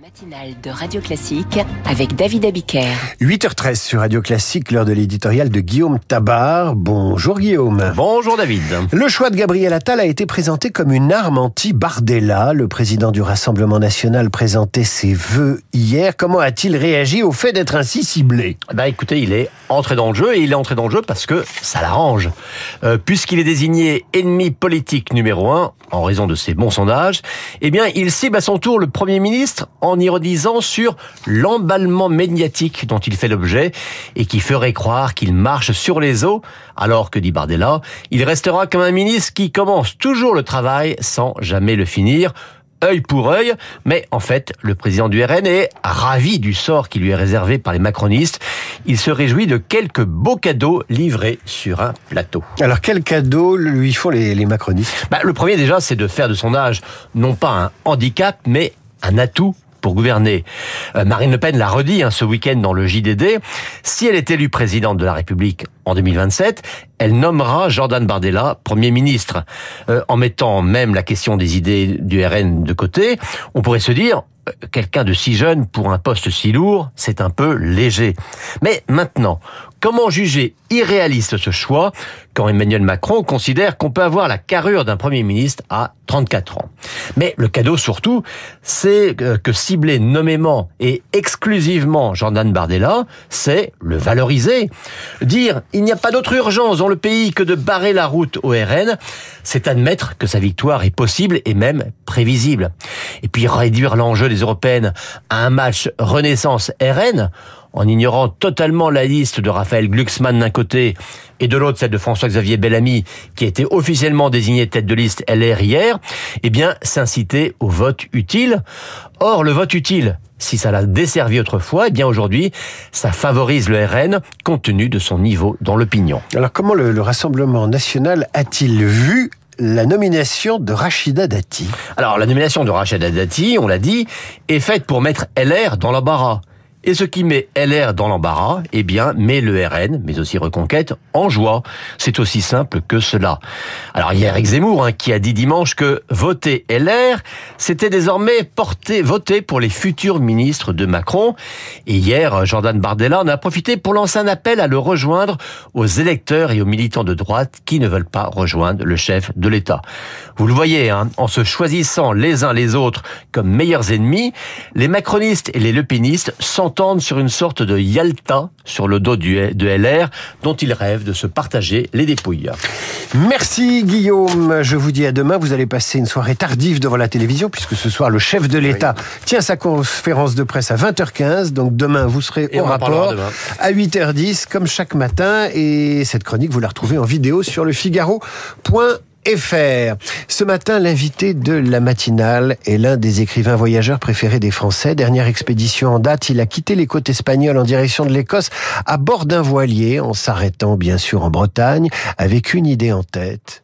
matinale de Radio Classique avec David Abiker. 8h13 sur Radio Classique, l'heure de l'éditorial de Guillaume Tabar. Bonjour Guillaume. Bonjour David. Le choix de Gabriel Attal a été présenté comme une arme anti-Bardella. Le président du Rassemblement national présentait ses vœux hier. Comment a-t-il réagi au fait d'être ainsi ciblé? Bah écoutez, il est entré dans le jeu et il est entré dans le jeu parce que ça l'arrange. Euh, Puisqu'il est désigné ennemi politique numéro un en raison de ses bons sondages, eh bien il cible à son tour le Premier ministre en ironisant sur l'emballement médiatique dont il fait l'objet et qui ferait croire qu'il marche sur les eaux, alors que, dit Bardella, il restera comme un ministre qui commence toujours le travail sans jamais le finir, œil pour œil, mais en fait, le président du RN est ravi du sort qui lui est réservé par les macronistes. Il se réjouit de quelques beaux cadeaux livrés sur un plateau. Alors quel cadeau lui font les, les macronistes? Bah, le premier déjà, c'est de faire de son âge non pas un handicap, mais un atout pour gouverner. Euh, Marine Le Pen l'a redit hein, ce week-end dans le JDD. Si elle est élue présidente de la République en 2027, elle nommera Jordan Bardella Premier ministre. Euh, en mettant même la question des idées du RN de côté, on pourrait se dire, euh, quelqu'un de si jeune pour un poste si lourd, c'est un peu léger. Mais maintenant, comment juger irréaliste ce choix quand Emmanuel Macron considère qu'on peut avoir la carrure d'un Premier ministre à 34 ans? Mais le cadeau surtout, c'est que cibler nommément et exclusivement Jordan Bardella, c'est le valoriser. Dire il n'y a pas d'autre urgence dans le pays que de barrer la route au RN, c'est admettre que sa victoire est possible et même prévisible. Et puis réduire l'enjeu des européennes à un match Renaissance RN, en ignorant totalement la liste de Raphaël Glucksmann d'un côté et de l'autre celle de François-Xavier Bellamy, qui a été officiellement désigné tête de liste LR hier, eh bien, s'inciter au vote utile. Or, le vote utile, si ça l'a desservi autrefois, eh bien aujourd'hui, ça favorise le RN compte tenu de son niveau dans l'opinion. Alors comment le, le Rassemblement national a-t-il vu la nomination de Rachida Dati Alors, la nomination de Rachida Dati, on l'a dit, est faite pour mettre LR dans l'embarras. Et ce qui met LR dans l'embarras, eh bien, met le RN, mais aussi Reconquête, en joie. C'est aussi simple que cela. Alors, hier, Eric Zemmour, hein, qui a dit dimanche que voter LR, c'était désormais porter, voter pour les futurs ministres de Macron. Et hier, Jordan Bardella en a profité pour lancer un appel à le rejoindre aux électeurs et aux militants de droite qui ne veulent pas rejoindre le chef de l'État. Vous le voyez, hein, en se choisissant les uns les autres comme meilleurs ennemis, les macronistes et les lepénistes s'entendent sur une sorte de Yalta sur le dos du, de LR dont ils rêvent de se partager les dépouilles. Merci Guillaume. Je vous dis à demain. Vous allez passer une soirée tardive devant la télévision puisque ce soir le chef de l'État oui. tient sa conférence de presse à 20h15. Donc demain vous serez Et au rapport à 8h10 comme chaque matin. Et cette chronique vous la retrouvez en vidéo sur le Figaro.fr. Ce matin, l'invité de la matinale est l'un des écrivains voyageurs préférés des Français. Dernière expédition en date, il a quitté les côtes espagnoles en direction de l'Écosse à bord d'un voilier en s'arrêtant bien sûr en Bretagne avec une idée en tête.